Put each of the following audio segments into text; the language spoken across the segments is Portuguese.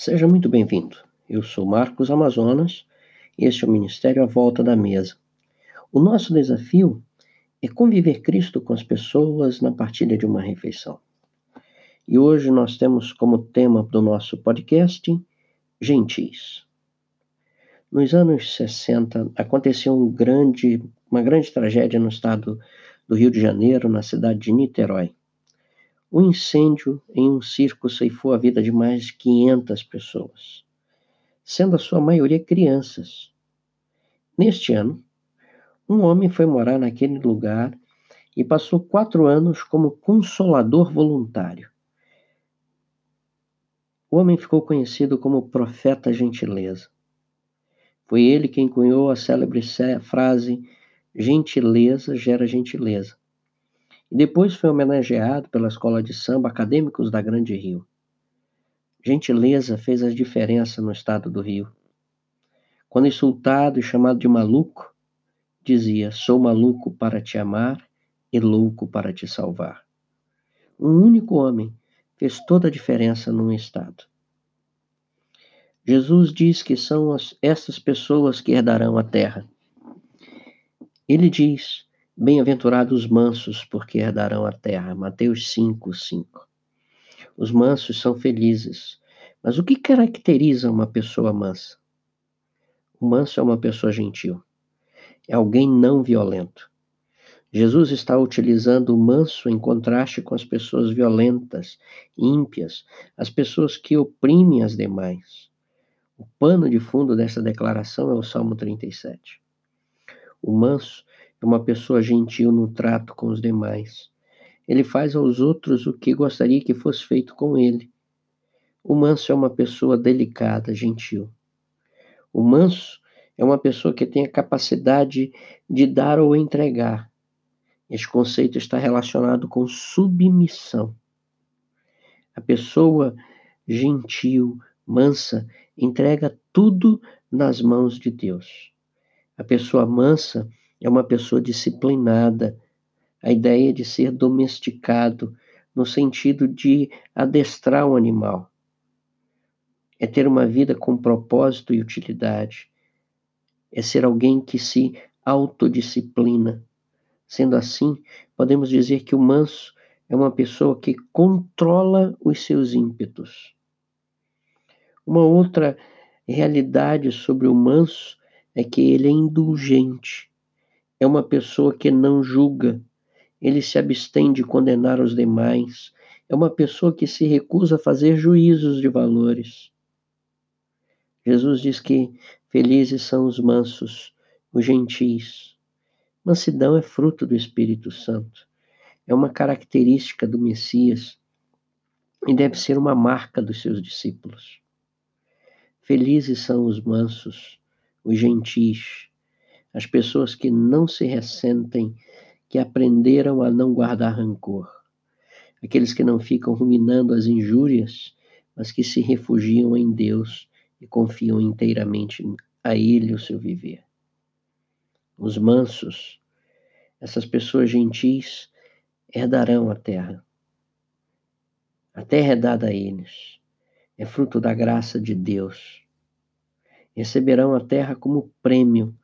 seja muito bem-vindo. Eu sou Marcos Amazonas e este é o Ministério à Volta da Mesa. O nosso desafio é conviver Cristo com as pessoas na partilha de uma refeição. E hoje nós temos como tema do nosso podcast gentis. Nos anos 60 aconteceu um grande, uma grande tragédia no estado do Rio de Janeiro, na cidade de Niterói. O incêndio em um circo ceifou a vida de mais de 500 pessoas, sendo a sua maioria crianças. Neste ano, um homem foi morar naquele lugar e passou quatro anos como consolador voluntário. O homem ficou conhecido como Profeta Gentileza. Foi ele quem cunhou a célebre frase: gentileza gera gentileza e depois foi homenageado pela Escola de Samba Acadêmicos da Grande Rio. Gentileza fez a diferença no estado do Rio. Quando insultado e chamado de maluco, dizia: Sou maluco para te amar e louco para te salvar. Um único homem fez toda a diferença num estado. Jesus diz que são as, essas pessoas que herdarão a terra. Ele diz: Bem-aventurados os mansos, porque herdarão a terra. Mateus 5, 5. Os mansos são felizes. Mas o que caracteriza uma pessoa mansa? O manso é uma pessoa gentil. É alguém não violento. Jesus está utilizando o manso em contraste com as pessoas violentas, ímpias, as pessoas que oprimem as demais. O pano de fundo dessa declaração é o Salmo 37. O manso é uma pessoa gentil no trato com os demais. Ele faz aos outros o que gostaria que fosse feito com ele. O manso é uma pessoa delicada, gentil. O manso é uma pessoa que tem a capacidade de dar ou entregar. Este conceito está relacionado com submissão. A pessoa gentil, mansa, entrega tudo nas mãos de Deus. A pessoa mansa é uma pessoa disciplinada. A ideia de ser domesticado, no sentido de adestrar o animal. É ter uma vida com propósito e utilidade. É ser alguém que se autodisciplina. Sendo assim, podemos dizer que o manso é uma pessoa que controla os seus ímpetos. Uma outra realidade sobre o manso é que ele é indulgente é uma pessoa que não julga, ele se abstém de condenar os demais, é uma pessoa que se recusa a fazer juízos de valores. Jesus diz que felizes são os mansos, os gentis. Mansidão é fruto do Espírito Santo, é uma característica do Messias e deve ser uma marca dos seus discípulos. Felizes são os mansos, os gentis, as pessoas que não se ressentem, que aprenderam a não guardar rancor, aqueles que não ficam ruminando as injúrias, mas que se refugiam em Deus e confiam inteiramente a Ele o seu viver. Os mansos, essas pessoas gentis, herdarão a terra. A terra é dada a eles, é fruto da graça de Deus. Receberão a terra como prêmio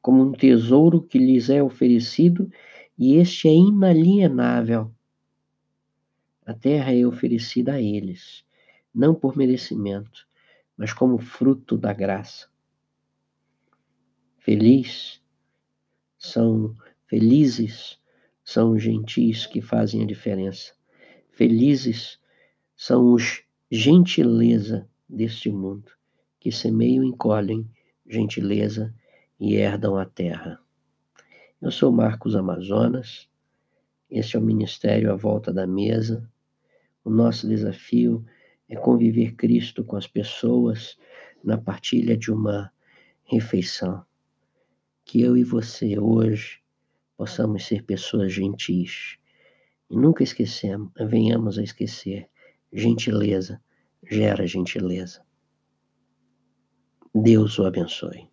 como um tesouro que lhes é oferecido, e este é inalienável. A terra é oferecida a eles, não por merecimento, mas como fruto da graça. Feliz são felizes são os gentis que fazem a diferença. Felizes são os gentileza deste mundo, que semeiam e colhem gentileza e herdam a terra. Eu sou Marcos Amazonas, este é o Ministério à Volta da Mesa. O nosso desafio é conviver Cristo com as pessoas na partilha de uma refeição. Que eu e você hoje possamos ser pessoas gentis. E nunca esquecemos, venhamos a esquecer, gentileza gera gentileza. Deus o abençoe.